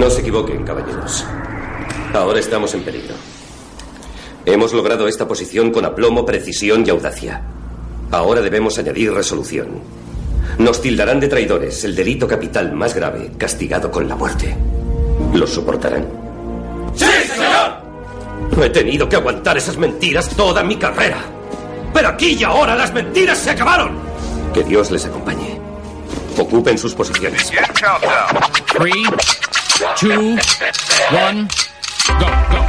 No se equivoquen, caballeros. Ahora estamos en peligro. Hemos logrado esta posición con aplomo, precisión y audacia. Ahora debemos añadir resolución. Nos tildarán de traidores, el delito capital más grave, castigado con la muerte. ¿Los soportarán? ¡Sí, señor! He tenido que aguantar esas mentiras toda mi carrera. Pero aquí y ahora las mentiras se acabaron. Que Dios les acompañe. Ocupen sus posiciones. Two, one, go, go.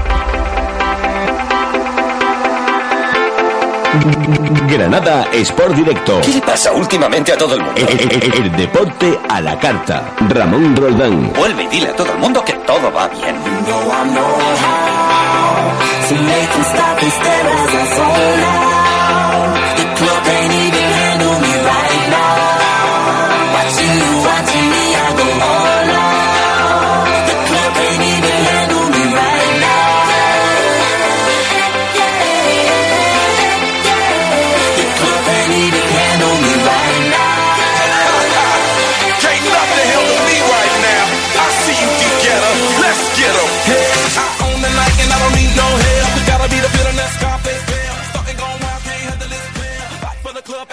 Granada Sport Directo. ¿Qué le pasa últimamente a todo el mundo? El, el- el deporte a la carta. Ramón Roldán. Vuelve y dile a todo el mundo que todo va bien. Make them stop and stare as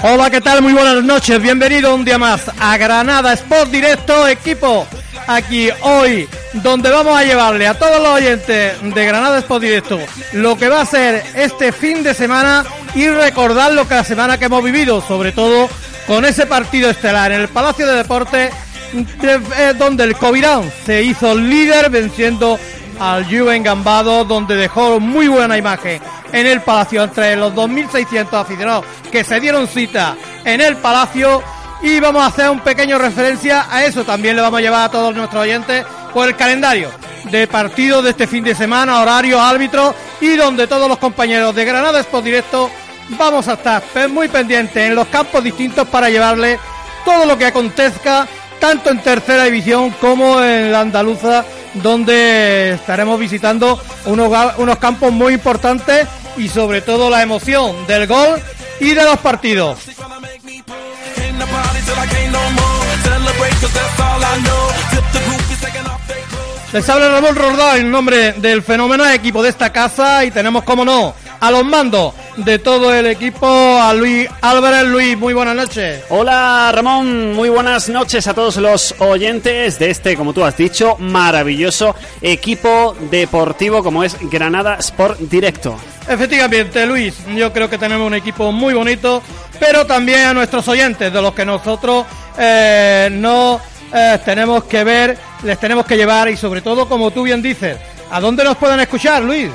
Hola, ¿qué tal? Muy buenas noches. Bienvenido un día más a Granada Sport Directo, equipo. Aquí hoy, donde vamos a llevarle a todos los oyentes de Granada Sport Directo lo que va a ser este fin de semana y recordar lo que la semana que hemos vivido, sobre todo con ese partido estelar en el Palacio de Deportes, de- eh, donde el Covirán se hizo líder venciendo al Juven Gambado, donde dejó muy buena imagen en el Palacio entre los 2.600 aficionados que se dieron cita en el Palacio. Y vamos a hacer un pequeño referencia a eso. También le vamos a llevar a todos nuestros oyentes por el calendario de partidos de este fin de semana, horarios, árbitros y donde todos los compañeros de Granada Sport Directo vamos a estar muy pendientes en los campos distintos para llevarle todo lo que acontezca tanto en tercera división como en la andaluza donde estaremos visitando unos, unos campos muy importantes y sobre todo la emoción del gol y de los partidos. Les habla Ramón Roldán en nombre del fenomenal equipo de esta casa y tenemos como no a los mandos de todo el equipo a Luis Álvarez. Luis, muy buenas noches. Hola Ramón, muy buenas noches a todos los oyentes de este, como tú has dicho, maravilloso equipo deportivo como es Granada Sport Directo. Efectivamente, Luis, yo creo que tenemos un equipo muy bonito, pero también a nuestros oyentes, de los que nosotros eh, no eh, tenemos que ver, les tenemos que llevar y sobre todo, como tú bien dices, ¿a dónde nos pueden escuchar, Luis?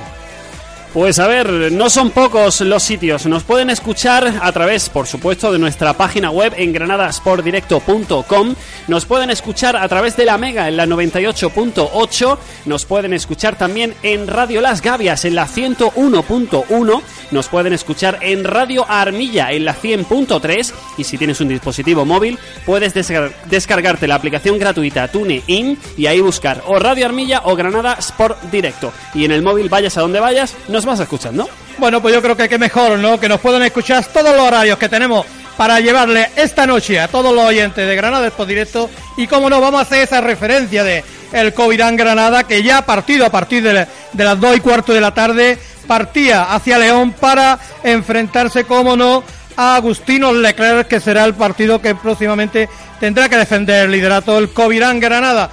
Pues a ver, no son pocos los sitios. Nos pueden escuchar a través, por supuesto, de nuestra página web en granadasportdirecto.com. Nos pueden escuchar a través de la Mega en la 98.8. Nos pueden escuchar también en Radio Las Gavias en la 101.1. Nos pueden escuchar en Radio Armilla en la 100.3. Y si tienes un dispositivo móvil, puedes descar- descargarte la aplicación gratuita TuneIn y ahí buscar o Radio Armilla o Granada Sport Directo. Y en el móvil, vayas a donde vayas, nos vas escuchando. Bueno, pues yo creo que qué mejor, ¿no? Que nos puedan escuchar todos los horarios que tenemos para llevarle esta noche a todos los oyentes de Granada Expo Directo. Y como no, vamos a hacer esa referencia de el Covirán Granada, que ya partido a partir de, de las 2 y cuarto de la tarde partía hacia León para enfrentarse, como no, a Agustino Leclerc, que será el partido que próximamente tendrá que defender el liderato del Covirán Granada.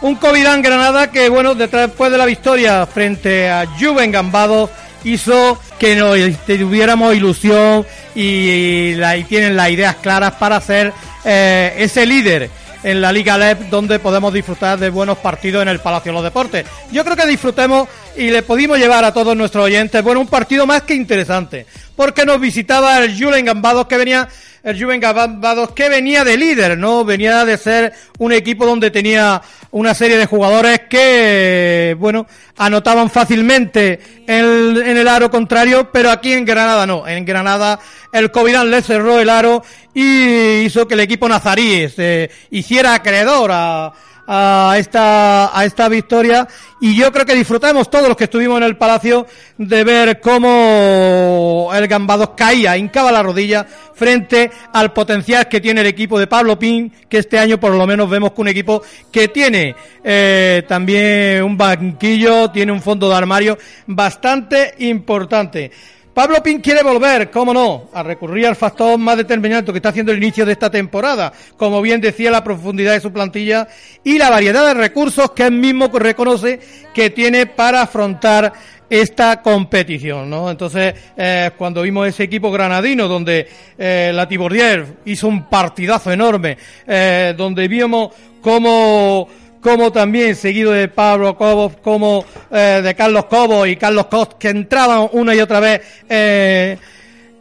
Un Covirán Granada que, bueno, detrás- después de la victoria frente a Juven Gambado, hizo que nos tuviéramos ilusión y, la- tienen las ideas claras para ser eh, ese líder en la Liga LEP donde podemos disfrutar de buenos partidos en el Palacio de los Deportes. Yo creo que disfrutemos y le pudimos llevar a todos nuestros oyentes, bueno, un partido más que interesante, porque nos visitaba el Julen Gambados que venía el Juven Gambados que venía de líder, ¿no? Venía de ser un equipo donde tenía una serie de jugadores que, bueno, anotaban fácilmente en, en el aro contrario, pero aquí en Granada no. En Granada el Covirán le cerró el aro y hizo que el equipo nazarí se hiciera acreedor a, a esta, a esta victoria y yo creo que disfrutamos todos los que estuvimos en el Palacio de ver cómo el Gambados caía, hincaba la rodilla frente al potencial que tiene el equipo de Pablo Pin, que este año por lo menos vemos que un equipo que tiene eh, también un banquillo, tiene un fondo de armario bastante importante. Pablo Pin quiere volver, cómo no, a recurrir al factor más determinante que está haciendo el inicio de esta temporada, como bien decía la profundidad de su plantilla y la variedad de recursos que él mismo reconoce que tiene para afrontar esta competición, ¿no? Entonces, eh, cuando vimos ese equipo granadino donde eh, la Tibordier hizo un partidazo enorme, eh, donde vimos cómo como también seguido de Pablo Cobos, como eh, de Carlos Cobos y Carlos Cost, que entraban una y otra vez eh,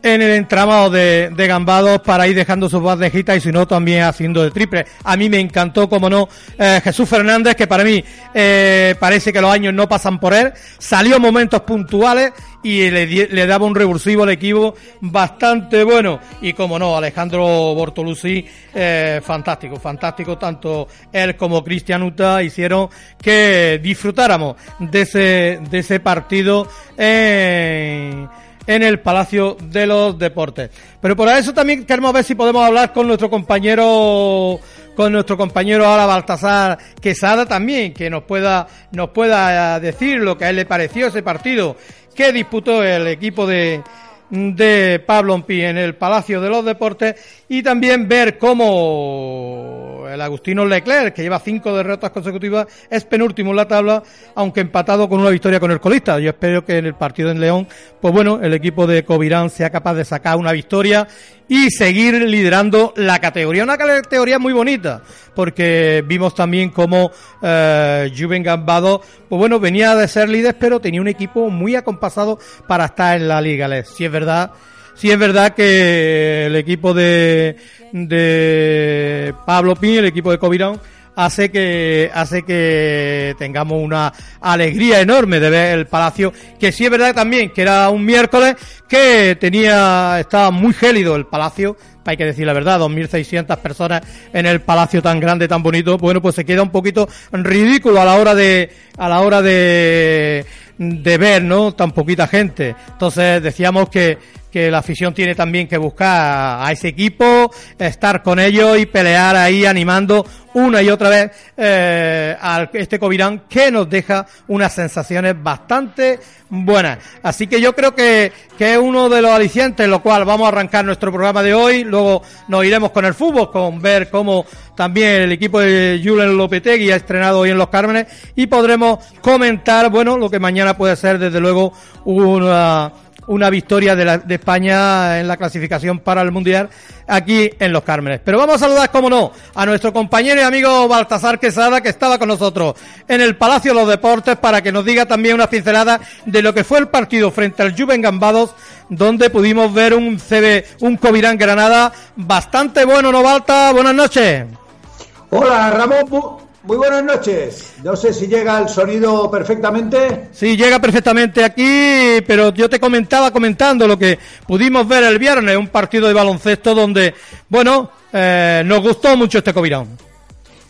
en el entramado de, de Gambados para ir dejando sus bandejitas y si no también haciendo de triple. A mí me encantó, como no, eh, Jesús Fernández, que para mí eh, parece que los años no pasan por él. Salió momentos puntuales y le, le daba un revulsivo al equipo bastante bueno. Y como no, Alejandro Bortolucci, eh, fantástico, fantástico. Tanto él como Cristian Uta hicieron que disfrutáramos de ese, de ese partido en, en el Palacio de los Deportes. Pero por eso también queremos ver si podemos hablar con nuestro compañero con nuestro compañero ahora Baltasar Quesada también, que nos pueda, nos pueda decir lo que a él le pareció ese partido que disputó el equipo de, de Pablo Ompi en el Palacio de los Deportes y también ver cómo el Agustino Leclerc, que lleva cinco derrotas consecutivas, es penúltimo en la tabla, aunque empatado con una victoria con el colista. Yo espero que en el partido en León, pues bueno, el equipo de Covirán sea capaz de sacar una victoria y seguir liderando la categoría. Una categoría muy bonita, porque vimos también cómo eh, Juven Gambado, pues bueno, venía de ser líder, pero tenía un equipo muy acompasado para estar en la liga. Les- Si es verdad, si es verdad que el equipo de, de Pablo Pin, el equipo de Covirán, hace que hace que tengamos una alegría enorme de ver el palacio que sí es verdad también que era un miércoles que tenía estaba muy gélido el palacio hay que decir la verdad 2.600 personas en el palacio tan grande tan bonito bueno pues se queda un poquito ridículo a la hora de a la hora de de ver no tan poquita gente. Entonces decíamos que que la afición tiene también que buscar a ese equipo, estar con ellos y pelear ahí animando una y otra vez eh, a este Covirán que nos deja unas sensaciones bastante buenas. Así que yo creo que, que es uno de los alicientes, lo cual vamos a arrancar nuestro programa de hoy, luego nos iremos con el fútbol, con ver cómo también el equipo de Julen Lopetegui ha estrenado hoy en Los Cármenes y podremos comentar, bueno, lo que mañana puede ser desde luego una una victoria de, la- de España en la clasificación para el Mundial aquí en Los Cármenes. Pero vamos a saludar, como no, a nuestro compañero y amigo Baltasar Quesada, que estaba con nosotros en el Palacio de los Deportes, para que nos diga también una pincelada de lo que fue el partido frente al Juven Gambados, donde pudimos ver un CB, un Covirán Granada bastante bueno, ¿no, Balta? Buenas noches. Hola Ramón, muy buenas noches. No sé si llega el sonido perfectamente. Sí, llega perfectamente aquí, pero yo te comentaba comentando lo que pudimos ver el viernes, un partido de baloncesto donde, bueno, eh, nos gustó mucho este Covirán.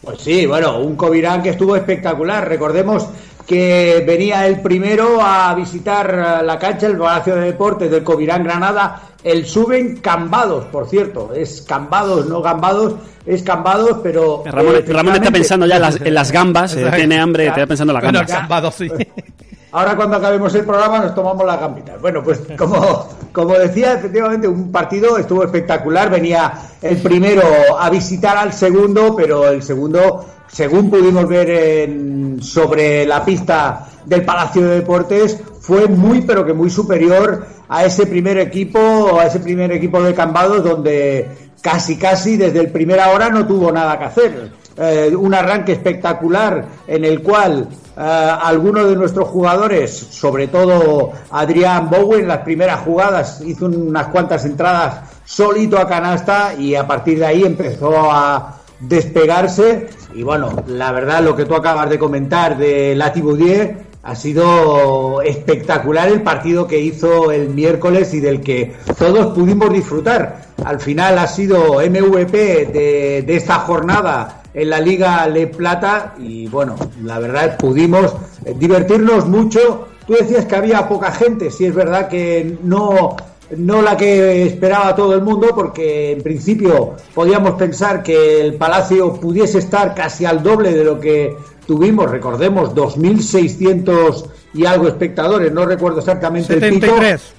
Pues sí, bueno, un Covirán que estuvo espectacular. Recordemos que venía el primero a visitar la cancha, el Palacio de Deportes del Covirán Granada. El suben Cambados, por cierto. Es Cambados, no Gambados, es Cambados, pero. Ramón, eh, Ramón está pensando ya en las, en las gambas, eh, tiene hambre, está pensando en las Bueno, gambas. Gambados, sí. Ahora cuando acabemos el programa nos tomamos las gambitas. Bueno, pues como, como decía, efectivamente un partido estuvo espectacular. Venía el primero a visitar al segundo, pero el segundo, según pudimos ver en- sobre la pista del Palacio de Deportes, fue muy pero que muy superior a ese primer equipo, a ese primer equipo de Cambados donde casi casi desde el primera hora no tuvo nada que hacer. Eh, un arranque espectacular en el cual eh, algunos de nuestros jugadores, sobre todo Adrián Bowen, en las primeras jugadas hizo unas cuantas entradas solito a canasta y a partir de ahí empezó a despegarse y bueno, la verdad lo que tú acabas de comentar de Latiboudier ha sido espectacular el partido que hizo el miércoles y del que todos pudimos disfrutar. Al final ha sido MVP de, de esta jornada en la Liga Le Plata y bueno, la verdad pudimos divertirnos mucho. Tú decías que había poca gente, sí es verdad que no no la que esperaba todo el mundo, porque en principio podíamos pensar que el Palacio pudiese estar casi al doble de lo que tuvimos, recordemos, 2.600 y algo espectadores, no recuerdo exactamente el pico. 73.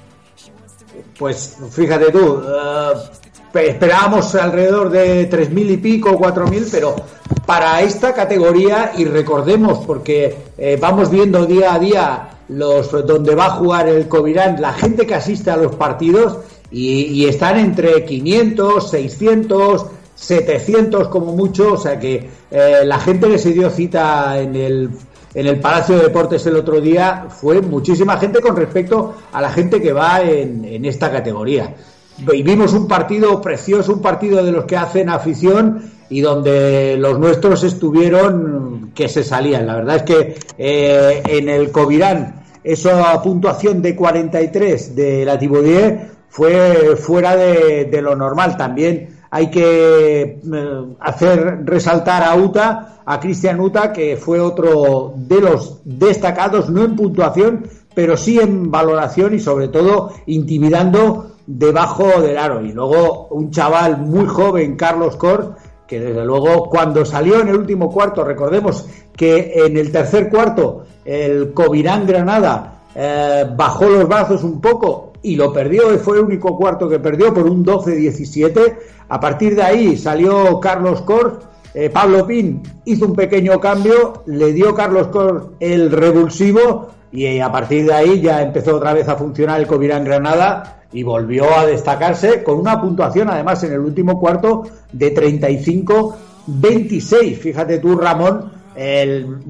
Pues fíjate tú, eh, esperábamos alrededor de 3.000 y pico, 4.000, pero para esta categoría, y recordemos, porque eh, vamos viendo día a día los donde va a jugar el Covirán, la gente que asiste a los partidos, y, y están entre 500, 600, 700 como mucho, o sea que eh, la gente que se dio cita en el en el Palacio de Deportes el otro día fue muchísima gente con respecto a la gente que va en, en esta categoría. Vivimos un partido precioso, un partido de los que hacen afición y donde los nuestros estuvieron que se salían. La verdad es que eh, en el Covirán esa puntuación de 43 de la Thibaudier fue fuera de, lo normal. También hay que eh, hacer resaltar a Uta, a Cristian Uta, que fue otro de los destacados, no en puntuación, pero sí en valoración y sobre todo intimidando debajo del aro. Y luego un chaval muy joven, Carlos Cor, que desde luego cuando salió en el último cuarto, recordemos que en el tercer cuarto el Covirán Granada eh, bajó los brazos un poco y lo perdió, fue el único cuarto que perdió por un 12-17. A partir de ahí salió Carlos Cor, eh, Pablo Pin hizo un pequeño cambio, le dio Carlos Cor el revulsivo y a partir de ahí ya empezó otra vez a funcionar el Covirán Granada y volvió a destacarse con una puntuación además en el último cuarto de 35-26. Fíjate tú, Ramón,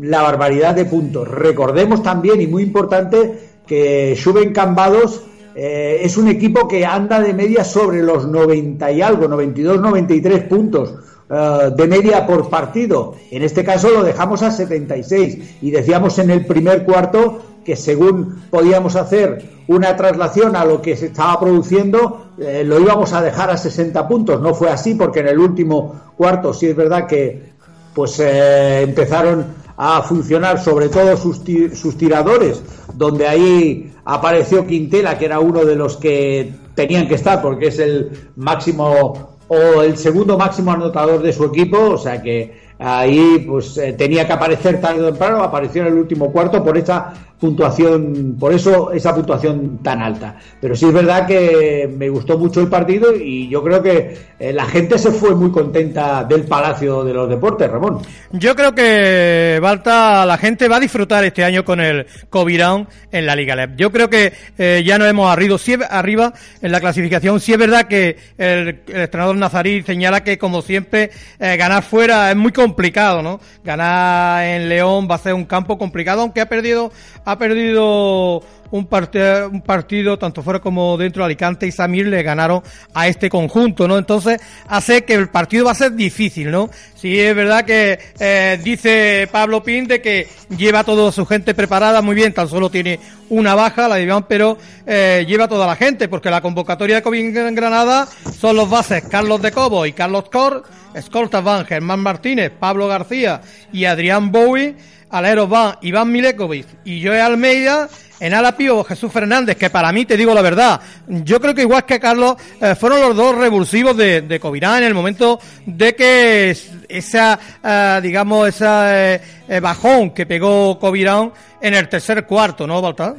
la barbaridad de puntos. Recordemos también, y muy importante, que Suben Cambados eh, es un equipo que anda de media sobre los 90 y algo, 92-93 puntos eh, de media por partido. En este caso lo dejamos a 76 y decíamos en el primer cuarto que según podíamos hacer una traslación a lo que se estaba produciendo, eh, lo íbamos a dejar a 60 puntos. No fue así porque en el último cuarto sí es verdad que pues eh, empezaron a funcionar sobre todo sus, sus tiradores, donde ahí apareció Quintela, que era uno de los que tenían que estar, porque es el máximo o el segundo máximo anotador de su equipo, o sea que ahí pues eh, tenía que aparecer tarde o temprano, apareció en el último cuarto por esa puntuación, por eso esa puntuación tan alta. Pero sí es verdad que me gustó mucho el partido y yo creo que eh, la gente se fue muy contenta del Palacio de los Deportes, Ramón. Yo creo que Balta, la gente va a disfrutar este año con el Covirán en la Liga LEP. Yo creo que eh, ya nos hemos arrido arriba en la clasificación. Sí es verdad que el, el entrenador Nazarí señala que, como siempre, eh, ganar fuera es muy complicado, ¿no? Ganar en León va a ser un campo complicado, aunque ha perdido, ha perdido un, parte- un partido tanto fuera como dentro de Alicante y Samir le ganaron a este conjunto, ¿no? Entonces hace que el partido va a ser difícil, ¿no? Sí es verdad que eh, dice Pablo Pin de que lleva a toda su gente preparada muy bien, tan solo tiene una baja, la de Iván, pero eh, lleva toda la gente, porque la convocatoria de COVID en Granada son los bases Carlos de Cobo y Carlos Cor, escoltas van Germán Martínez, Pablo García y Adrián Bowie, aleros van Iván Milekovic y Joe Almeida, en ala pío Jesús Fernández, que para mí, te digo la verdad, yo creo que igual que Carlos, eh, fueron los dos revulsivos de, de Covirán en el momento de que es- esa, eh, digamos, esa eh, eh, bajón que pegó Covirán en el tercer cuarto, ¿no, Baltar?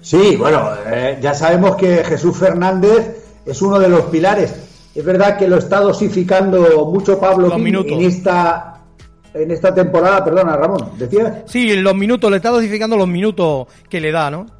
Sí, bueno, ya sabemos que Jesús Fernández es uno de los pilares. Es verdad que lo está dosificando mucho Pablo en esta en esta temporada, perdona Ramón, decía. Sí, los minutos, le está dosificando los minutos que le da, ¿no?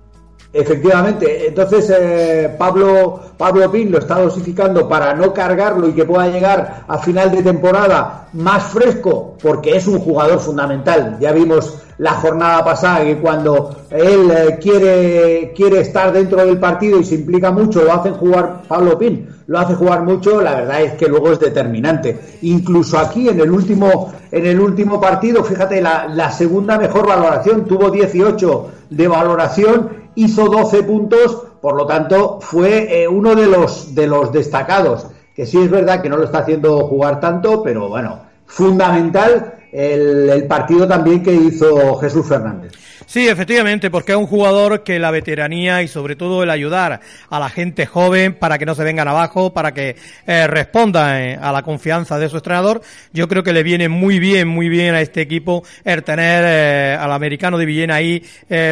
Efectivamente, entonces eh, Pablo Pablo Pin lo está dosificando para no cargarlo y que pueda llegar a final de temporada más fresco, porque es un jugador fundamental. Ya vimos la jornada pasada que cuando él eh, quiere quiere estar dentro del partido y se implica mucho, lo hacen jugar Pablo Pin, lo hace jugar mucho. La verdad es que luego es determinante. Incluso aquí en el último en el último partido, fíjate la, la segunda mejor valoración tuvo 18 de valoración hizo 12 puntos, por lo tanto fue eh, uno de los de los destacados, que sí es verdad que no lo está haciendo jugar tanto, pero bueno, fundamental el, el partido también que hizo Jesús Fernández. Sí, efectivamente, porque es un jugador que la veteranía y sobre todo el ayudar a la gente joven para que no se vengan abajo, para que eh, responda eh, a la confianza de su entrenador, yo creo que le viene muy bien, muy bien a este equipo el tener eh, al americano de Villena ahí,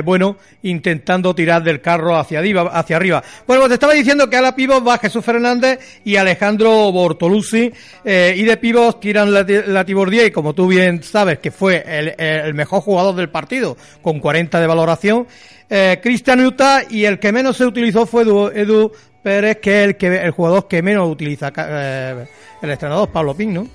bueno, intentando tirar del carro hacia arriba, hacia arriba. Bueno, pues te estaba diciendo que a la pivot va Jesús Fernández y Alejandro Bortolucci, y de pivot tiran la, la Tibordier, como tú bien sabes, que fue el, el mejor jugador del partido, con 40 de valoración. Eh, Cristian Uta y el que menos se utilizó fue Edu, Edu Pérez, que es el, que, el jugador que menos utiliza eh, el entrenador, Pablo Pin, ¿no?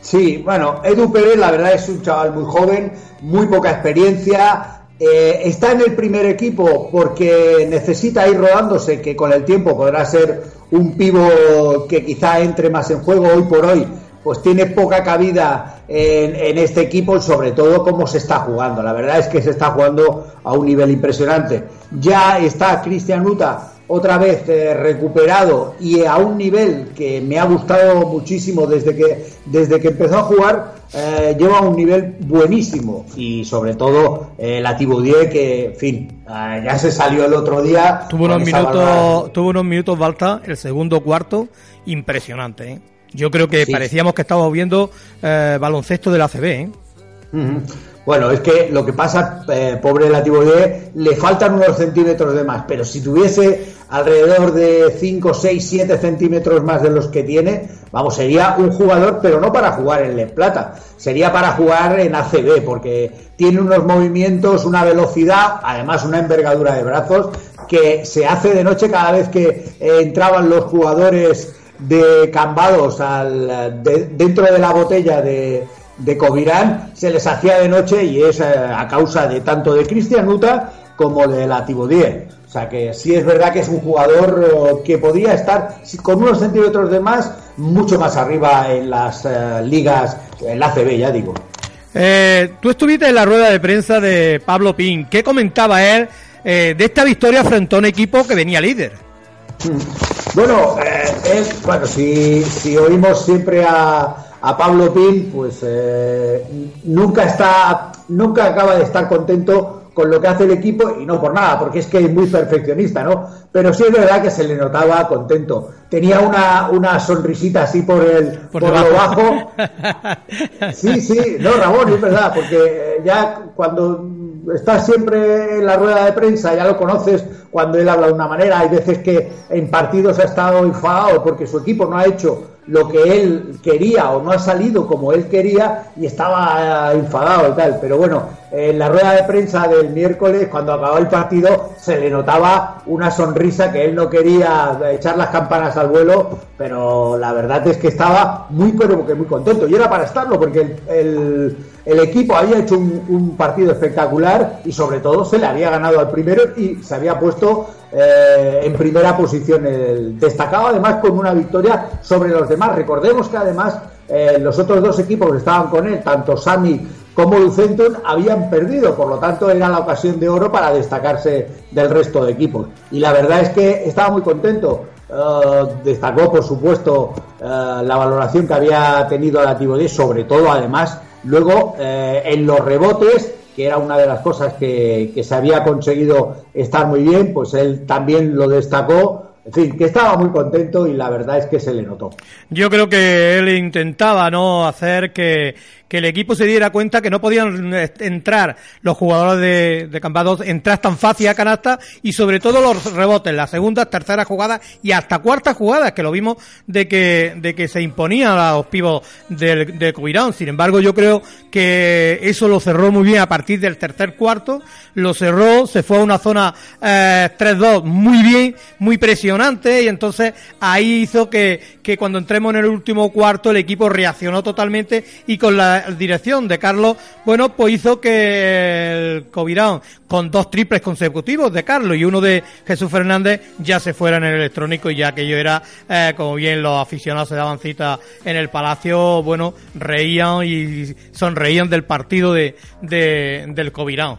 Sí, bueno, Edu Pérez la verdad es un chaval muy joven, muy poca experiencia, eh, está en el primer equipo porque necesita ir rodándose, que con el tiempo podrá ser un pivo que quizá entre más en juego hoy por hoy, pues tiene poca cabida en, en, este equipo sobre todo cómo se está jugando. La verdad es que se está jugando a un nivel impresionante. Ya está Cristian Uta otra vez eh, recuperado y a un nivel que me ha gustado muchísimo desde que, desde que empezó a jugar, eh, lleva un nivel buenísimo y sobre todo eh, la Tiboudier que, en fin, ya se salió el otro día. Tuvo unos minutos, tuvo unos minutos Balta, el segundo cuarto, impresionante, ¿eh? Yo creo que Sí. parecíamos que estábamos viendo eh, baloncesto de la CB, ¿eh? Bueno, es que lo que pasa, eh, pobre la Tiboudier, le faltan unos centímetros de más, pero si tuviese alrededor de 5, 6, 7 centímetros más de los que tiene, vamos, sería un jugador, pero no para jugar en Le Plata, sería para jugar en ACB, porque tiene unos movimientos, una velocidad, además una envergadura de brazos, que se hace de noche cada vez que eh, entraban los jugadores de Cambados al, de- dentro de la botella de, de Covirán se les hacía de noche y es eh, a causa de tanto de Cristian Uta como de la Tibodier. O sea que sí es verdad que es un jugador eh, que podría estar con unos centímetros de más mucho más arriba en las eh, ligas, en la ACB ya digo. Eh, tú estuviste en la rueda de prensa de Pablo Pin. ¿Qué comentaba él eh, de esta victoria frente a un equipo que venía líder? Bueno, eh, es, bueno si, si oímos siempre a, a Pablo Pin, pues eh, nunca está, nunca acaba de estar contento con lo que hace el equipo y no por nada, porque es que es muy perfeccionista, ¿no? Pero sí es verdad que se le notaba contento. Tenía una, una sonrisita así por el por, lo bajo. Sí, sí, no, Ramón, es verdad, porque eh, ya cuando estás siempre en la rueda de prensa, ya lo conoces, cuando él habla de una manera, hay veces que en partidos ha estado enfadado porque su equipo no ha hecho lo que él quería o no ha salido como él quería y estaba eh, enfadado y tal. Pero bueno, en la rueda de prensa del miércoles, cuando acabó el partido, se le notaba una sonrisa que él no quería echar las campanas al vuelo, pero la verdad es que estaba muy, pero que muy contento. Y era para estarlo, porque el, el, el equipo había hecho un, partido espectacular y sobre todo se le había ganado al primero y se había puesto eh, en primera posición. El, destacado además con una victoria sobre los demás. Recordemos que además eh, los otros dos equipos que estaban con él, tanto Sami como Lucenton, habían perdido, por lo tanto era la ocasión de oro para destacarse del resto de equipos. Y la verdad es que estaba muy contento. Uh, destacó, por supuesto, uh, la valoración que había tenido la Tibodé, sobre todo, además, luego eh, en los rebotes, que era una de las cosas que, que se había conseguido estar muy bien, pues él también lo destacó. En fin, que estaba muy contento y la verdad es que se le notó. Yo creo que él intentaba no hacer que, que el equipo se diera cuenta que no podían entrar los jugadores de, de Campados, entrar tan fácil a canasta y sobre todo los rebotes, las segundas, terceras jugadas y hasta cuartas jugadas, que lo vimos de que, de que se imponían a los pibos del, de Coirán. Sin embargo, yo creo que eso lo cerró muy bien a partir del tercer cuarto, lo cerró, se fue a una zona eh, 3-2 muy bien, muy presionante y entonces ahí hizo que, que cuando entremos en el último cuarto el equipo reaccionó totalmente y con la dirección de Carlos, bueno, pues hizo que el Covirán, con dos triples consecutivos de Carlos y uno de Jesús Fernández, ya se fuera en el electrónico y ya aquello era, eh, como bien los aficionados se daban cita en el Palacio, bueno, reían y sonreían del partido de, de del Covirán.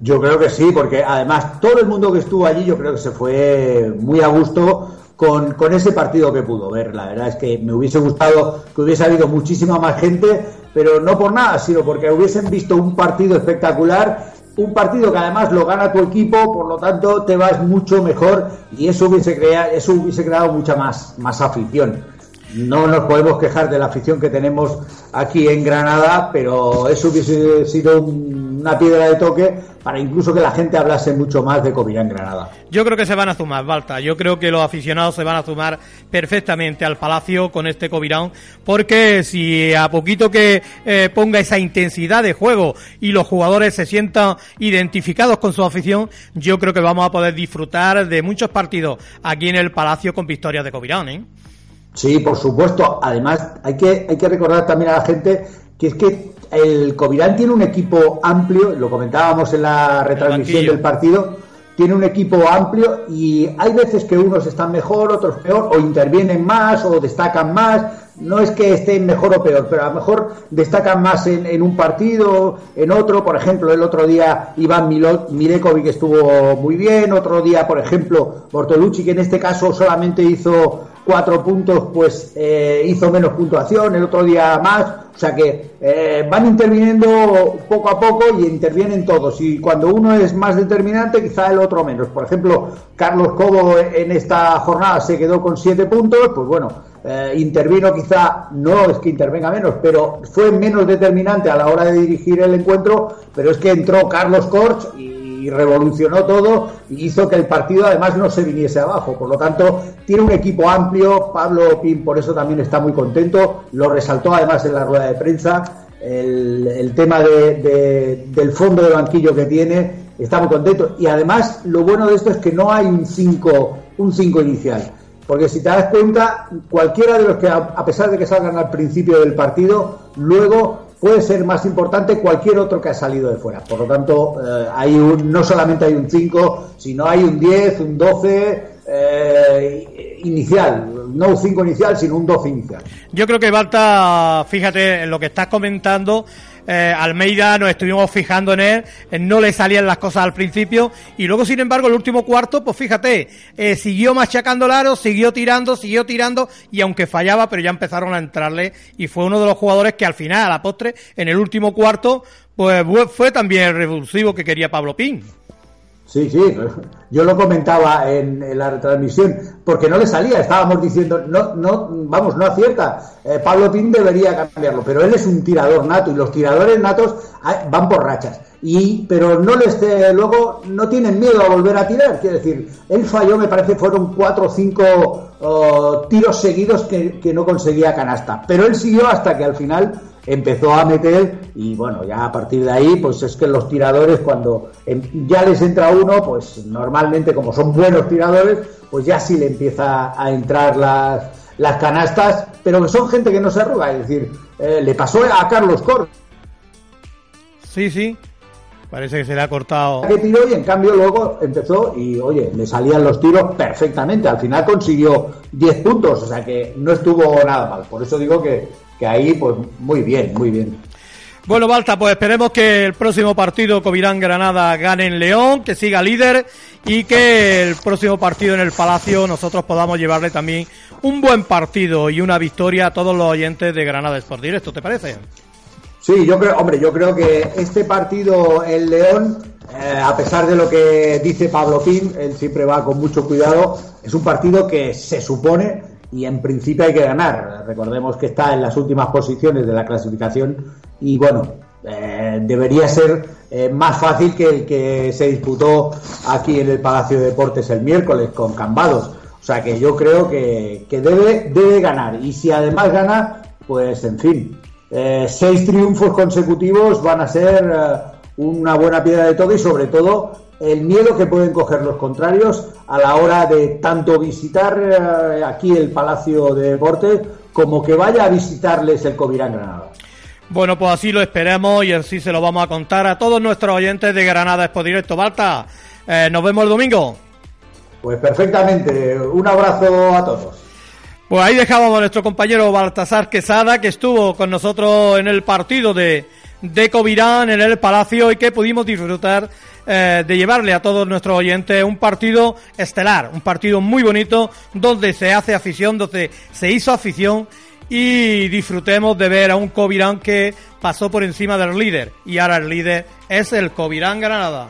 Yo creo que sí, porque además todo el mundo que estuvo allí yo creo que se fue muy a gusto con, con ese partido que pudo ver. La verdad es que me hubiese gustado que hubiese habido muchísima más gente, pero no por nada, sino porque hubiesen visto un partido espectacular un partido que además lo gana tu equipo, por lo tanto te vas mucho mejor y eso hubiese, crea, eso hubiese creado mucha más, más afición. No nos podemos quejar de la afición que tenemos aquí en Granada, pero eso hubiese sido un- una piedra de toque para incluso que la gente hablase mucho más de Covirá en Granada. Yo creo que se van a sumar, Balta. Yo creo que los aficionados se van a sumar perfectamente al Palacio con este Covirán, porque si a poquito que eh, ponga esa intensidad de juego y los jugadores se sientan identificados con su afición, yo creo que vamos a poder disfrutar de muchos partidos aquí en el Palacio con victorias de Covirán, ¿eh? Sí, por supuesto. Además, hay que, hay que recordar también a la gente que es que el Covirán tiene un equipo amplio, lo comentábamos en la retransmisión del partido, tiene un equipo amplio y hay veces que unos están mejor, otros peor, o intervienen más o destacan más. No es que estén mejor o peor, pero a lo mejor destacan más en, en un partido, en otro. Por ejemplo, el otro día Iván Milekovic estuvo muy bien. Otro día, por ejemplo, Bortolucci, que en este caso solamente hizo cuatro puntos, pues eh, hizo menos puntuación, el otro día más. O sea que eh, van interviniendo poco a poco y intervienen todos. Y cuando uno es más determinante, quizá el otro menos. Por ejemplo, Carlos Cobo en esta jornada se quedó con siete puntos, pues bueno, eh, intervino quizá, no es que intervenga menos, pero fue menos determinante a la hora de dirigir el encuentro, pero es que entró Carlos Corch y y revolucionó todo y hizo que el partido además no se viniese abajo. Por lo tanto, tiene un equipo amplio. Pablo Pin por eso también está muy contento. Lo resaltó además en la rueda de prensa. El, el tema de- de- del fondo de banquillo que tiene está muy contento. Y además, lo bueno de esto es que no hay un 5 un cinco inicial. Porque si te das cuenta, cualquiera de los que, a a pesar de que salgan al principio del partido, luego puede ser más importante cualquier otro que ha salido de fuera. Por lo tanto, eh, hay un, no solamente hay un 5, sino hay un 10, un 12 eh, inicial. No un 5 inicial, sino un 12 inicial. Yo creo que Balta, fíjate en lo que estás comentando, eh, Almeida nos estuvimos fijando en él, eh, no le salían las cosas al principio y luego sin embargo el último cuarto, pues fíjate, eh, siguió machacando el aro, siguió tirando, siguió tirando y aunque fallaba, pero ya empezaron a entrarle y fue uno de los jugadores que al final, a la postre, en el último cuarto, pues fue- también el revulsivo que quería Pablo Pin. Sí, sí, yo lo comentaba en, en la retransmisión, porque no le salía, estábamos diciendo, no, no, vamos, no acierta, Eh, Pablo Pin debería cambiarlo, pero él es un tirador nato y los tiradores natos ah, van por rachas, y, pero no les, eh, luego no tienen miedo a volver a tirar, quiero decir, él falló, me parece, fueron cuatro o cinco oh, tiros seguidos que, que no conseguía canasta, pero él siguió hasta que al final empezó a meter y bueno, ya a partir de ahí, pues es que los tiradores cuando em- ya les entra uno, pues normalmente como son buenos tiradores, pues ya sí le empieza a entrar las, las canastas, pero que son gente que no se arruga, es decir, eh, le pasó a Carlos Cor, Sí, sí, parece que se le ha cortado. que tiró y en cambio luego empezó y oye, le salían los tiros perfectamente, al final consiguió 10 puntos, o sea que no estuvo nada mal, por eso digo que, que ahí pues muy bien, muy bien. Bueno, Balta, pues esperemos que el próximo partido Covirán Granada gane en León, que siga líder y que el próximo partido en el Palacio nosotros podamos llevarle también un buen partido y una victoria a todos los oyentes de Granada Sport Directo, ¿te parece? Sí, yo creo, hombre, yo creo que este partido en León, eh, a pesar de lo que dice Pablo Pin, él siempre va con mucho cuidado, es un partido que se supone y en principio hay que ganar. Recordemos que está en las últimas posiciones de la clasificación y bueno, eh, debería ser eh, más fácil que el que se disputó aquí en el Palacio de Deportes el miércoles con Cambados. O sea que yo creo que, que debe, debe ganar y si además gana, pues en fin, eh, seis triunfos consecutivos van a ser una buena piedra de toque y sobre todo el miedo que pueden coger los contrarios a la hora de tanto visitar eh, aquí el Palacio de Deportes como que vaya a visitarles el Covirán Granada. Bueno, pues así lo esperemos y así se lo vamos a contar a todos nuestros oyentes de Granada Expo Directo. Balta, eh, nos vemos el domingo. Pues perfectamente, un abrazo a todos. Pues ahí dejábamos a nuestro compañero Baltasar Quesada, que estuvo con nosotros en el partido de, de Covirán en el Palacio y que pudimos disfrutar eh, de llevarle a todos nuestros oyentes un partido estelar, un partido muy bonito donde se hace afición, donde se hizo afición y disfrutemos de ver a un Covirán que pasó por encima del líder y ahora el líder es el Covirán Granada.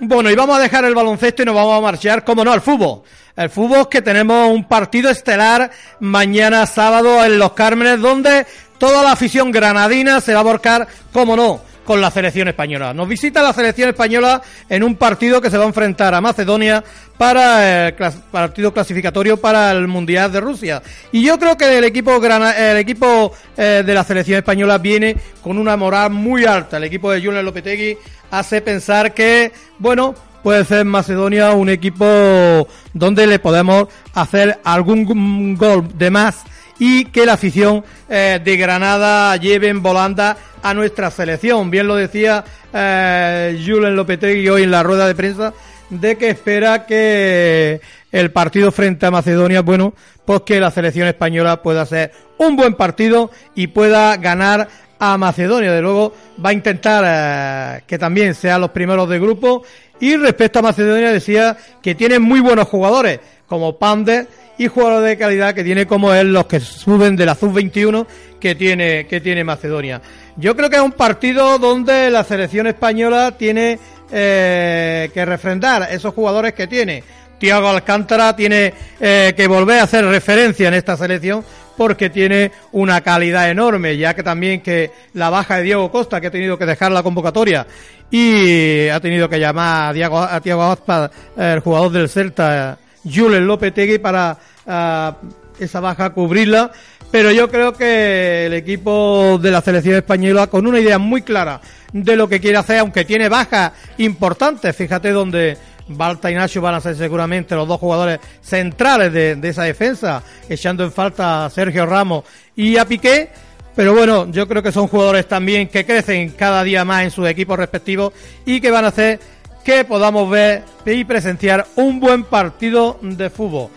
Bueno, y vamos a dejar el baloncesto y nos vamos a marchar, como no, al fútbol. El fútbol que tenemos un partido estelar mañana sábado en Los Cármenes, donde toda la afición granadina se va a volcar, como no, con la selección española. Nos visita la selección española en un partido que se va a enfrentar a Macedonia para el clas- partido clasificatorio para el Mundial de Rusia. Y yo creo que el equipo grana- el equipo eh, de la selección española viene con una moral muy alta. El equipo de Julen Lopetegui hace pensar que, bueno, puede ser Macedonia un equipo donde le podemos hacer algún gol de más y que la afición eh, de Granada lleve en volanda a nuestra selección. Bien lo decía eh, Julen Lopetegui hoy en la rueda de prensa de que espera que el partido frente a Macedonia, bueno, pues que la selección española pueda hacer un buen partido y pueda ganar a Macedonia. De luego va a intentar eh, que también sean los primeros de grupo. Y respecto a Macedonia decía que tiene muy buenos jugadores, como Pander y jugadores de calidad que tiene como él los que suben de la sub-21 que tiene, que tiene Macedonia. Yo creo que es un partido donde la selección española tiene eh, que refrendar esos jugadores que tiene. Tiago Alcántara tiene eh, que volver a hacer referencia en esta selección porque tiene una calidad enorme, ya que también que la baja de Diego Costa, que ha tenido que dejar la convocatoria y ha tenido que llamar a Diego, a Tiago Aspa, el jugador del Celta, Julen Lopetegui, para ah, esa baja cubrirla. Pero yo creo que el equipo de la selección española, con una idea muy clara de lo que quiere hacer, aunque tiene bajas importantes, fíjate donde Balta y Nacho van a ser seguramente los dos jugadores centrales de, esa defensa, echando en falta a Sergio Ramos y a Piqué. Pero bueno, yo creo que son jugadores también que crecen cada día más en sus equipos respectivos y que van a hacer que podamos ver y presenciar un buen partido de fútbol.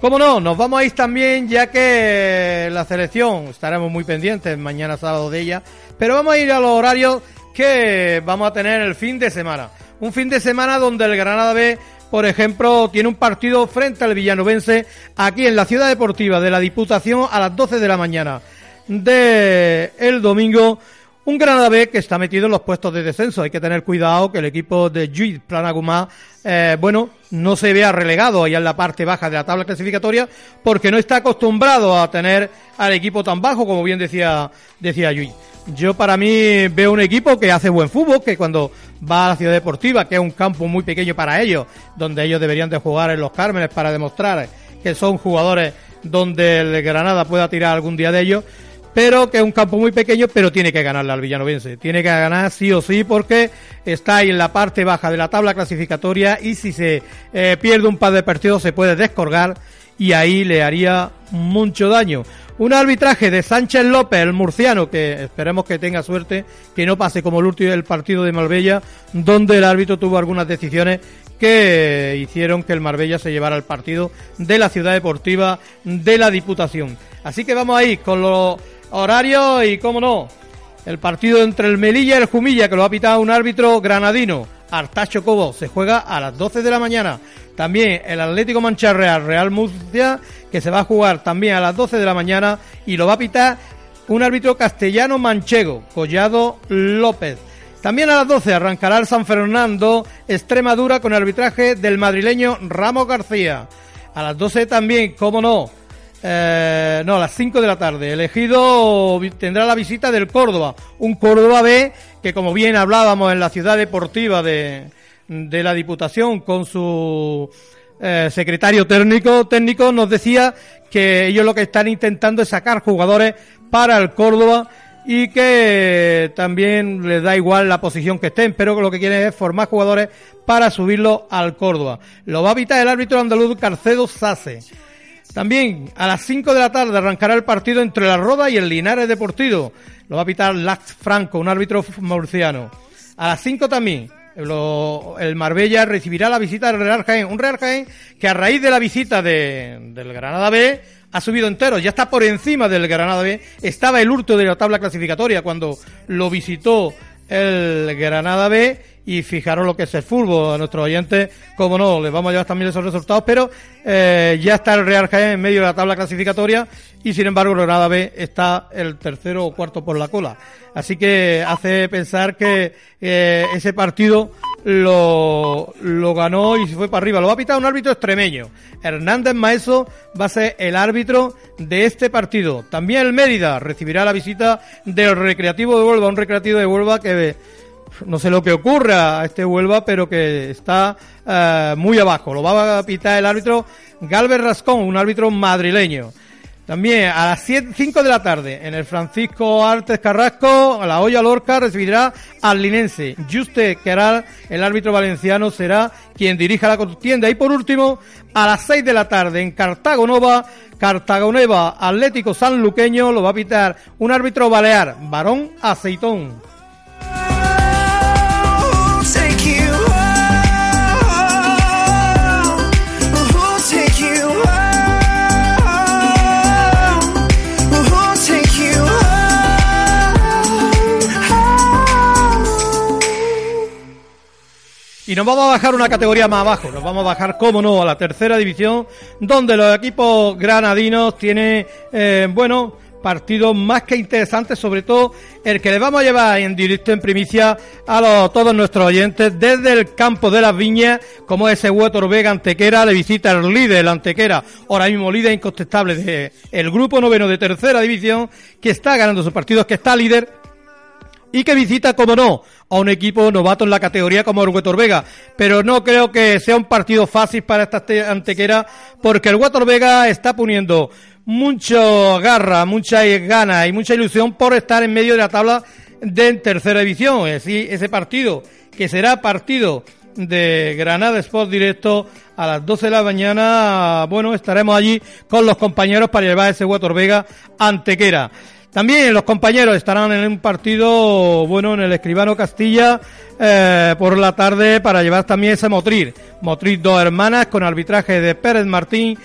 Como no, nos vamos a ir también ya que la selección, estaremos muy pendientes mañana sábado de ella, pero vamos a ir a los horarios que vamos a tener el fin de semana. Un fin de semana donde el Granada B, por ejemplo, tiene un partido frente al Villanovense aquí en la Ciudad Deportiva de la Diputación a las 12 de la mañana de domingo. Un Granada B que está metido en los puestos de descenso. Hay que tener cuidado que el equipo de Juiz Planagumá, eh, bueno, no se vea relegado allá en la parte baja de la tabla clasificatoria porque no está acostumbrado a tener al equipo tan bajo como bien decía, decía Juiz. Yo para mí veo un equipo que hace buen fútbol, que cuando va a la ciudad deportiva, que es un campo muy pequeño para ellos, donde ellos deberían de jugar en los Cármenes para demostrar que son jugadores donde el Granada pueda tirar algún día de ellos, pero que es un campo muy pequeño, pero tiene que ganarle al Villanovense. Tiene que ganar sí o sí porque está ahí en la parte baja de la tabla clasificatoria y si se eh, pierde un par de partidos se puede descolgar y ahí le haría mucho daño. Un arbitraje de Sánchez López, el murciano, que esperemos que tenga suerte, que no pase como el último del partido de Marbella, donde el árbitro tuvo algunas decisiones que hicieron que el Marbella se llevara el partido de la ciudad deportiva de la Diputación. Así que vamos ahí con los horarios y, cómo no, el partido entre el Melilla y el Jumilla, que lo ha pitado un árbitro granadino, Artacho Cobo, se juega a las 12 de la mañana. También el Atlético Mancha Real, Real Murcia, que se va a jugar también a las 12 de la mañana y lo va a pitar un árbitro castellano manchego, Collado López. También a las 12 arrancará el San Fernando, Extremadura, con el arbitraje del madrileño Ramos García. A las 12 también, cómo no, eh, no, a las 5 de la tarde. Elegido tendrá la visita del Córdoba, un Córdoba B que como bien hablábamos en la ciudad deportiva de, de la Diputación con su eh, secretario técnico, técnico nos decía que ellos lo que están intentando es sacar jugadores para el Córdoba y que también les da igual la posición que estén, pero lo que quieren es formar jugadores para subirlo al Córdoba. Lo va a evitar el árbitro andaluz Carcedo Sase. También a las 5 de la tarde arrancará el partido entre la Roda y el Linares Deportivo. Lo va a pitar Lax Franco, un árbitro murciano. A las 5 también el Marbella recibirá la visita del Real Jaén. Un Real Jaén que a raíz de la visita de, del Granada B ha subido entero, ya está por encima del Granada B. Estaba el hurto de la tabla clasificatoria cuando lo visitó el Granada B. Y fijaros lo que es el fútbol a nuestros oyentes, como no, les vamos a llevar también esos resultados, pero eh, ya está el Real Jaén en medio de la tabla clasificatoria y sin embargo el Granada B está el tercero o cuarto por la cola. Así que hace pensar que eh, ese partido lo, lo ganó y se fue para arriba. Lo va a pitar un árbitro extremeño. Hernández Maeso va a ser el árbitro de este partido. También el Mérida recibirá la visita del Recreativo de Huelva, un Recreativo de Huelva que no sé lo que ocurra a este Huelva, pero que está eh, muy abajo. Lo va a pitar el árbitro Galvez Rascón, un árbitro madrileño. También a las 5 de la tarde en el Francisco Artes Carrasco, la Olla Lorca recibirá al Linense. Juste Queral, el árbitro valenciano, será quien dirija la contienda. Y por último, a las 6 de la tarde en Cartago Nova, Cartago Nueva Atlético Sanluqueño, lo va a pitar un árbitro balear, Varón Aceitón. Y nos vamos a bajar una categoría más abajo, nos vamos a bajar, como no, a la tercera división, donde los equipos granadinos tienen, eh, bueno, partidos más que interesantes, sobre todo el que le vamos a llevar en directo, en primicia, a todos nuestros oyentes, desde el campo de las viñas, como ese Huetor Vega Antequera, le visita el líder, el Antequera, ahora mismo líder incontestable de el grupo noveno de tercera división, que está ganando sus partidos, que está líder, y que visita, como no, a un equipo novato en la categoría como el Huetor Vega. Pero no creo que sea un partido fácil para esta te- antequera, porque el Huetor Vega está poniendo mucho garra, mucha gana y mucha ilusión por estar en medio de la tabla de tercera división. Es decir, ese partido, que será partido de Granada Sport Directo a las 12 de la mañana, bueno, estaremos allí con los compañeros para llevar ese Huetor Vega Antequera. También los compañeros estarán en un partido, bueno, en el Escribano Castilla eh, por la tarde para llevar también ese Motril. Motril dos hermanas con arbitraje de Pérez Martín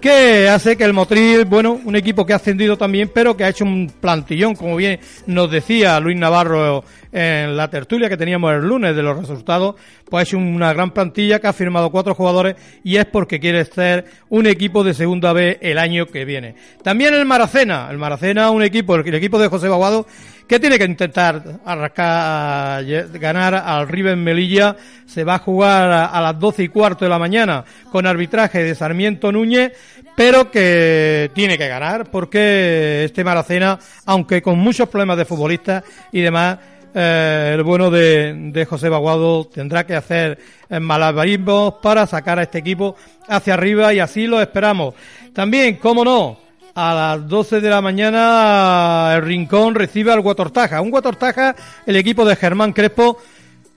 que hace que el Motril, bueno, un equipo que ha ascendido también, pero que ha hecho un plantillón, como bien nos decía Luis Navarro en la tertulia que teníamos el lunes de los resultados, pues hecho una gran plantilla que ha firmado cuatro jugadores y es porque quiere ser un equipo de segunda B el año que viene. También el Maracena, el Maracena, un equipo, el equipo de José Baguado, que tiene que intentar arrascar, ganar al River Melilla. Se va a jugar a, a las 12 y cuarto de la mañana con arbitraje de Sarmiento Núñez, pero que tiene que ganar porque este Maracena, aunque con muchos problemas de futbolistas y demás, eh, el bueno de, José Baguado tendrá que hacer eh, malabarismos para sacar a este equipo hacia arriba y así lo esperamos. También, cómo no, a las 12 de la mañana el Rincón recibe al Guatortaja. Un Guatortaja, el equipo de Germán Crespo,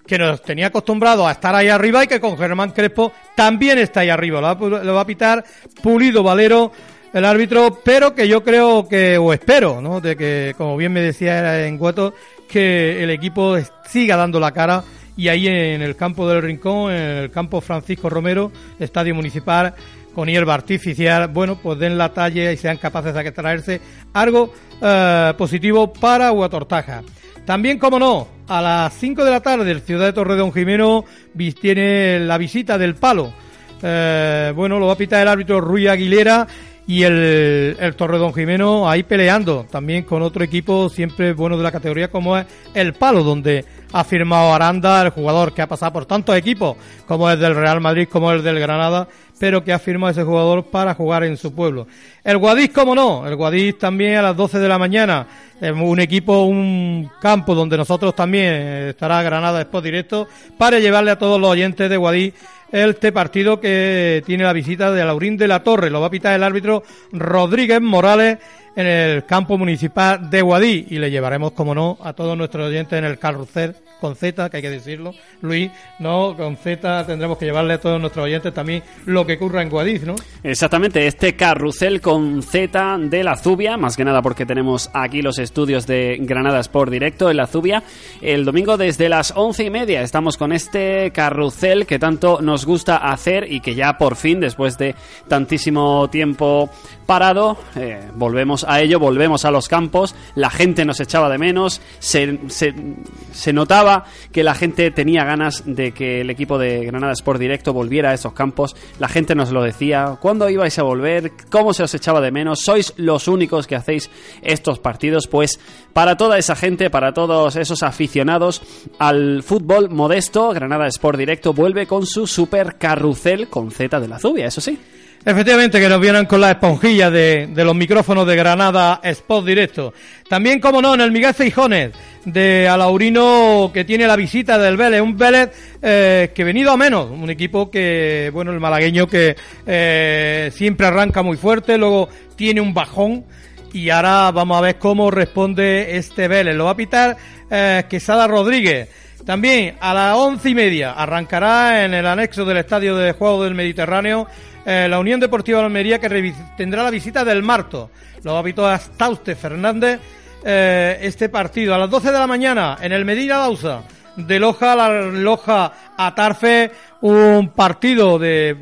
que nos tenía acostumbrados a estar ahí arriba y que con Germán Crespo también está ahí arriba. Lo va, lo va a pitar Pulido Valero, el árbitro, pero que yo creo que, o espero, ¿no? De que, como bien me decía en Guato, que el equipo siga dando la cara y ahí en el campo del Rincón, en el campo Francisco Romero, estadio municipal, con hierba artificial, bueno, pues den la talla y sean capaces de traerse algo eh, positivo para Huatortaja. También, como no, a las 5 de la tarde el Ciudad de Torredón Jimeno tiene la visita del palo. Eh, bueno, lo va a pitar el árbitro Rui Aguilera y el, el Torredón Jimeno ahí peleando también con otro equipo siempre bueno de la categoría como es el Palo, donde ha firmado Aranda, el jugador que ha pasado por tantos equipos como es del Real Madrid, como el del Granada, pero que ha firmado ese jugador para jugar en su pueblo. El Guadix, como no, el Guadix también a las 12 de la mañana, un equipo, un campo donde nosotros también eh, estará Granada Sport Directo para llevarle a todos los oyentes de Guadix este partido que tiene la visita de Laurín de la Torre. Lo va a pitar el árbitro Rodríguez Morales en el campo municipal de Guadí y le llevaremos, como no, a todos nuestros oyentes en el carrusel con Z, que hay que decirlo, Luis, no, con Z tendremos que llevarle a todos nuestros oyentes también lo que ocurra en Guadix, ¿no? Exactamente, este carrusel con Z de la Zubia, más que nada porque tenemos aquí los estudios de Granada Sport Directo en la Zubia. El domingo desde las once y media estamos con este carrusel que tanto nos gusta hacer y que ya por fin, después de tantísimo tiempo parado, eh, volvemos a ello, volvemos a los campos, la gente nos echaba de menos, se, se, se notaba que la gente tenía ganas de que el equipo de Granada Sport Directo volviera a esos campos, la gente nos lo decía, ¿cuándo ibais a volver? ¿Cómo se os echaba de menos? ¿Sois los únicos que hacéis estos partidos? Pues para toda esa gente, para todos esos aficionados al fútbol modesto, Granada Sport Directo vuelve con su super carrusel con Z de la Zubia, eso sí. Efectivamente, que nos vienen con la esponjilla de, de los micrófonos de Granada Spot Directo. También, como no, en el Miguel Feijones de Alaurino, que tiene la visita del Vélez. Un Vélez eh, que venido a menos. Un equipo que, bueno, el malagueño que eh, siempre arranca muy fuerte, luego tiene un bajón. Y ahora vamos a ver cómo responde este Vélez. Lo va a pitar eh, Quesada Rodríguez. También a las once y media arrancará en el anexo del Estadio de Juego del Mediterráneo eh, la Unión Deportiva de Almería que tendrá la visita del Marto. Lo habitó Astauste Fernández eh, este partido a las 12 de la mañana en el Medina Lausa de Loja la Loja a Tarfe un partido de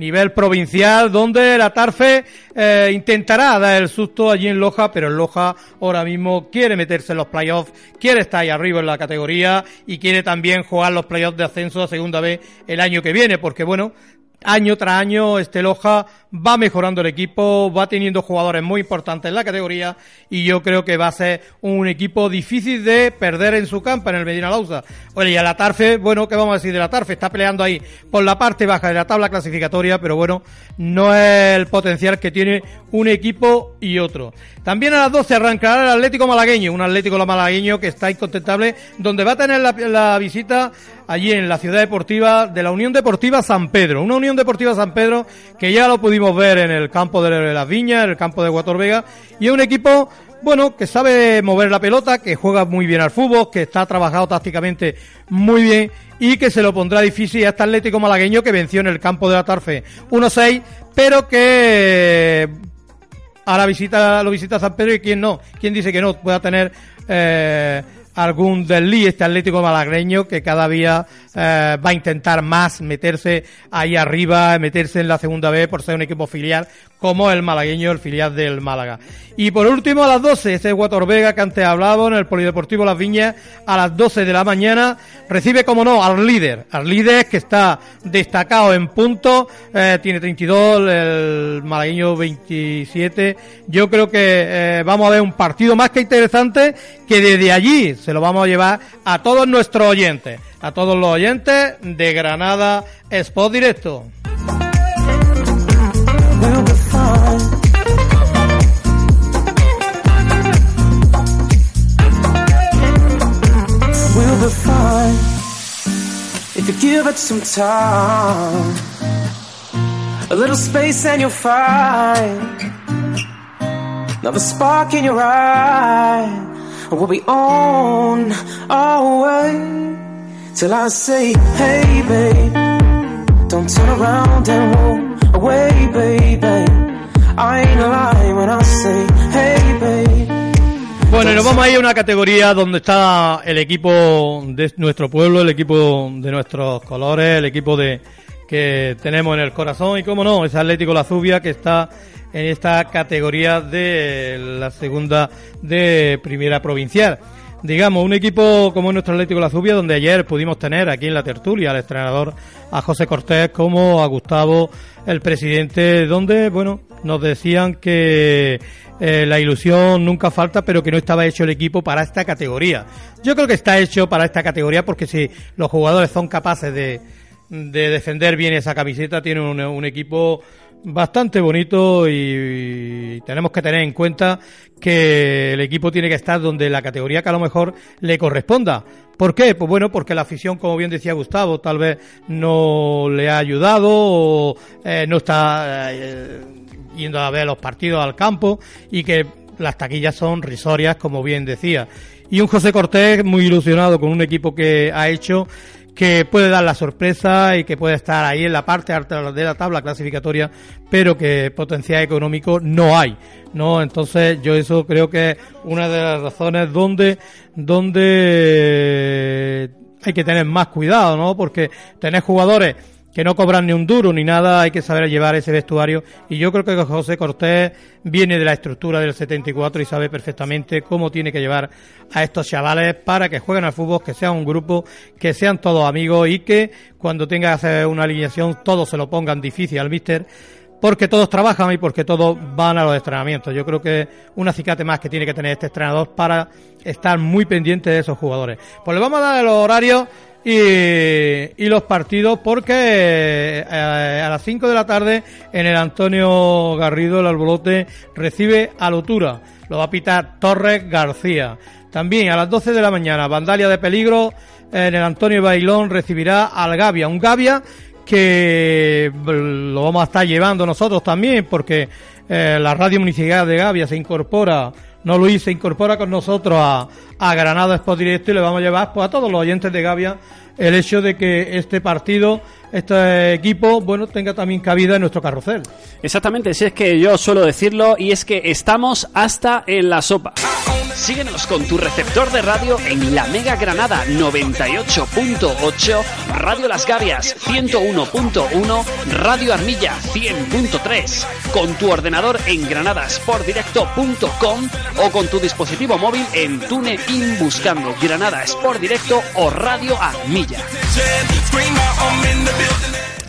nivel provincial donde la Tarfe eh, intentará dar el susto allí en Loja, pero en Loja ahora mismo quiere meterse en los playoffs, quiere estar ahí arriba en la categoría y quiere también jugar los playoffs de ascenso a segunda vez el año que viene, porque bueno, año tras año este Loja va mejorando el equipo, va teniendo jugadores muy importantes en la categoría y yo creo que va a ser un equipo difícil de perder en su campo en el Medina Lausa. Oye, y a la Tarfe, bueno, ¿qué vamos a decir de la Tarfe? Está peleando ahí por la parte baja de la tabla clasificatoria, pero bueno, no es el potencial que tiene un equipo y otro. También a las 12 arrancará el Atlético Malagueño, un Atlético Malagueño que está incontestable, donde va a tener la, la visita allí en la ciudad deportiva de la Unión Deportiva San Pedro. Una Unión Deportiva San Pedro que ya lo pudimos ver en el campo de las Viñas, en el campo de Guator Vega, y es un equipo bueno, que sabe mover la pelota, que juega muy bien al fútbol, que está trabajado tácticamente muy bien y que se lo pondrá difícil a este Atlético malagueño que venció en el campo de la Tarfe 1-6, pero que ahora visita, lo visita San Pedro y quién no, quién dice que no pueda tener eh, algún desliz este Atlético malagreño que cada día eh, va a intentar más meterse ahí arriba, meterse en la segunda B por ser un equipo filial como el malagueño, el filial del Málaga. Y por último a las 12, este Vega que antes hablaba en el Polideportivo Las Viñas, a las 12 de la mañana, recibe como no al líder, al líder que está destacado en puntos, eh, tiene 32, el malagueño 27. Yo creo que eh, vamos a ver un partido más que interesante que desde allí se lo vamos a llevar a todos nuestros oyentes, a todos los oyentes de Granada Spot Directo. We'll be fine if you give it some time. A little space and you'll find another spark in your eye. We'll be on our way till I say, Hey, babe. Don't turn around and walk away, baby. I ain't lying when I say. Bueno, y nos vamos a ir a una categoría donde está el equipo de nuestro pueblo, el equipo de nuestros colores, el equipo de que tenemos en el corazón y cómo no, es Atlético La Zubia que está en esta categoría de la segunda de primera provincial. Digamos, un equipo como nuestro Atlético La Zubia, donde ayer pudimos tener aquí en la tertulia al entrenador a José Cortés como a Gustavo, el presidente, donde, bueno, nos decían que eh, la ilusión nunca falta, pero que no estaba hecho el equipo para esta categoría. Yo creo que está hecho para esta categoría porque si los jugadores son capaces de de defender bien esa camiseta. Tiene un, un equipo bastante bonito y, tenemos que tener en cuenta que el equipo tiene que estar donde la categoría que a lo mejor le corresponda. ¿Por qué? Pues bueno, porque la afición, como bien decía Gustavo, tal vez no le ha ayudado o eh, no está eh, yendo a ver los partidos al campo y que las taquillas son risorias, como bien decía. Y un José Cortés muy ilusionado con un equipo que ha hecho que puede dar la sorpresa y que puede estar ahí en la parte alta de la tabla clasificatoria, pero que potencial económico no hay, ¿no? Entonces yo eso creo que es una de las razones donde, donde hay que tener más cuidado, ¿no? Porque tener jugadores que no cobran ni un duro ni nada, hay que saber llevar ese vestuario. Y yo creo que José Cortés viene de la estructura del 74 y sabe perfectamente cómo tiene que llevar a estos chavales para que jueguen al fútbol, que sean un grupo, que sean todos amigos y que cuando tenga que hacer una alineación todos se lo pongan difícil al míster porque todos trabajan y porque todos van a los entrenamientos. Yo creo que un acicate más que tiene que tener este entrenador para estar muy pendiente de esos jugadores. Pues le vamos a dar los horarios y, y los partidos porque eh, a las 5 de la tarde en el Antonio Garrido el Albolote recibe a Lotura. Lo va a pitar Torres García. También a las 12 de la mañana, Vandalia de Peligro en el Antonio Bailón recibirá al Gavia. Un Gavia que lo vamos a estar llevando nosotros también porque eh, la radio municipal de Gavia se incorpora, no Luis, se incorpora con nosotros a, a Granada Sport Directo y le vamos a llevar pues, a todos los oyentes de Gavia el hecho de que este partido, este equipo, bueno, tenga también cabida en nuestro carrusel. Exactamente, si es que yo suelo decirlo y es que estamos hasta en la sopa. Síguenos con tu receptor de radio en la Mega Granada 98.8, Radio Las Gavias 101.1, Radio Armilla 100.3, con tu ordenador en granadasportdirecto.com o con tu dispositivo móvil en TuneIn buscando Granada Sport Directo o Radio Armilla.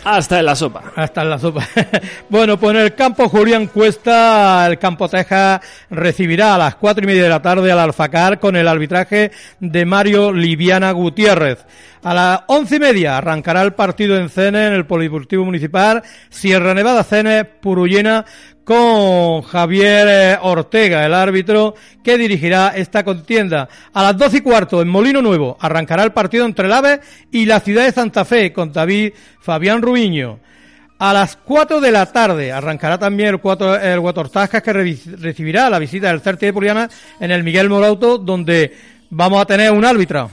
Hasta en la sopa. Hasta en la sopa. bueno, pues en el campo Julián Cuesta, el campo Teja recibirá a las cuatro y media de la tarde al Alfacar con el arbitraje de Mario Liviana Gutiérrez. A las once y media arrancará el partido en Cene, en el Polideportivo Municipal, Sierra Nevada Cene, Purullena, con Javier eh, Ortega, el árbitro que dirigirá esta contienda. A las doce y cuarto, en Molino Nuevo, arrancará el partido entre el AVE y la ciudad de Santa Fe, con David Fabián Rubiño. A las 4 de la tarde arrancará también el, cuatro, el Guatortascas que recibirá la visita del Certi de Puriana en el Miguel Morauto, donde vamos a tener un árbitro.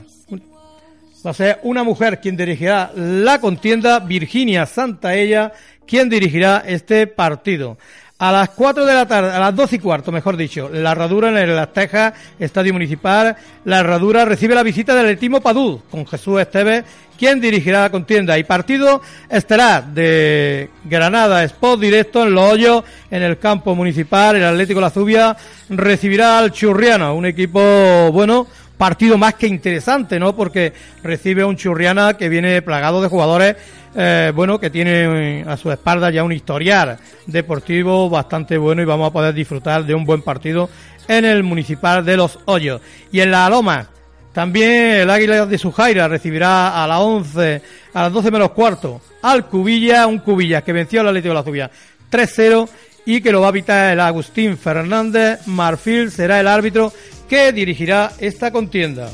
Va a ser una mujer quien dirigirá la contienda, Virginia Santaella, quien dirigirá este partido. A las 4 de la tarde, a las 12 y cuarto, mejor dicho, la herradura en el Las Tejas, Estadio Municipal, la herradura recibe la visita del Etimo Padú, con Jesús Esteves, quien dirigirá la contienda. Y partido estelar de Granada Sport directo en Los Hoyos, en el campo municipal, el Atlético La Zubia recibirá al Churriana, un equipo, bueno, partido más que interesante, ¿no? Porque recibe a un Churriana que viene plagado de jugadores, eh, bueno, que tiene a su espalda ya un historial deportivo bastante bueno y vamos a poder disfrutar de un buen partido en el Municipal de Los Hoyos. Y en la Loma, también el Águila de Sujaira recibirá a las 11, a las 12 menos cuarto, al Cubilla, un Cubilla que venció al Atlético de la Zubia 3-0 y que lo va a evitar el Agustín Fernández. Marfil será el árbitro que dirigirá esta contienda.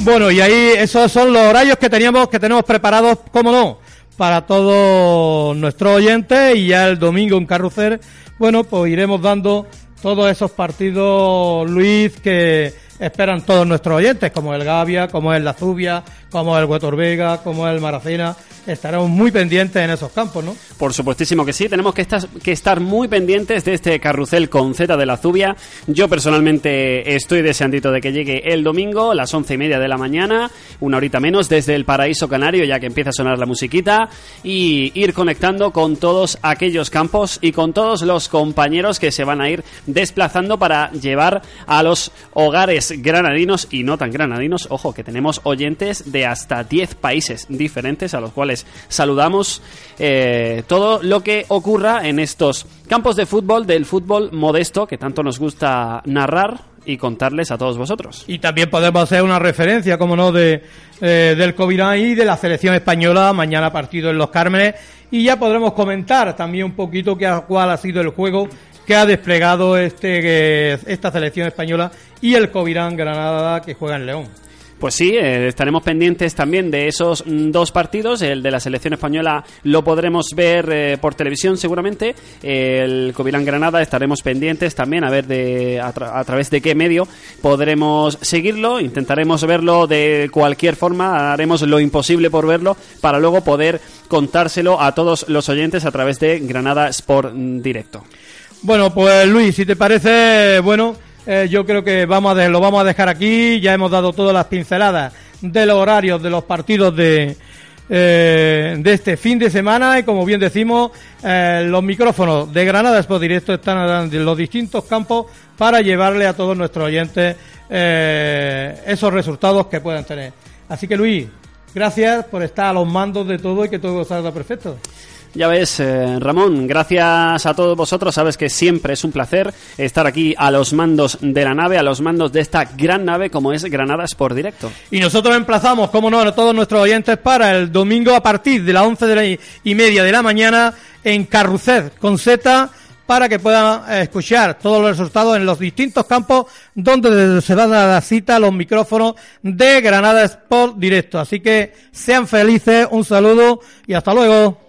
Bueno, y ahí esos son los horarios que teníamos, que tenemos preparados, cómo no, para todos nuestros oyentes y ya el domingo en Carrucer, bueno, pues iremos dando todos esos partidos, Luis, que esperan todos nuestros oyentes, como el Gavia, como el La Zubia, como el Huetor Vega, como el Maracena, estaremos muy pendientes en esos campos, ¿no? Por supuestísimo que sí, tenemos que estar, muy pendientes de este carrusel con Z de la Zubia. Yo personalmente estoy deseandito de que llegue el domingo, las once y media de la mañana, una horita menos, desde el Paraíso Canario, ya que empieza a sonar la musiquita, y ir conectando con todos aquellos campos y con todos los compañeros que se van a ir desplazando para llevar a los hogares granadinos y no tan granadinos. Ojo, que tenemos oyentes de hasta 10 países diferentes a los cuales saludamos eh, todo lo que ocurra en estos campos de fútbol, del fútbol modesto que tanto nos gusta narrar y contarles a todos vosotros. Y también podemos hacer una referencia, como no, de, eh, del COVID y de la selección española, mañana partido en Los Cármenes, y ya podremos comentar también un poquito qué, cuál ha sido el juego que ha desplegado este, eh, esta selección española y el Covirán Granada que juega en León. Pues sí, eh, estaremos pendientes también de esos mm, dos partidos. El de la selección española lo podremos ver eh, por televisión seguramente. El Covirán Granada estaremos pendientes también a ver de, a, tra- a través de qué medio podremos seguirlo. Intentaremos verlo de cualquier forma. Haremos lo imposible por verlo para luego poder contárselo a todos los oyentes a través de Granada Sport Directo. Bueno, pues Luis, si te parece, bueno, eh, yo creo que vamos a lo vamos a dejar aquí. Ya hemos dado todas las pinceladas de los horarios de los partidos de, eh, de este fin de semana y como bien decimos, eh, los micrófonos de Granada Expo Directo están en los distintos campos para llevarle a todos nuestros oyentes eh, esos resultados que puedan tener. Así que Luis, gracias por estar a los mandos de todo y que todo salga perfecto. Ya ves, eh, Ramón, gracias a todos vosotros. Sabes que siempre es un placer estar aquí a los mandos de la nave, a los mandos de esta gran nave como es Granada Sport Directo. Y nosotros emplazamos, como no, a todos nuestros oyentes para el domingo a partir de las once de la y- media de la mañana en Carrusel con Z para que puedan eh, escuchar todos los resultados en los distintos campos donde se van a dar cita los micrófonos de Granada Sport Directo. Así que sean felices, un saludo y hasta luego.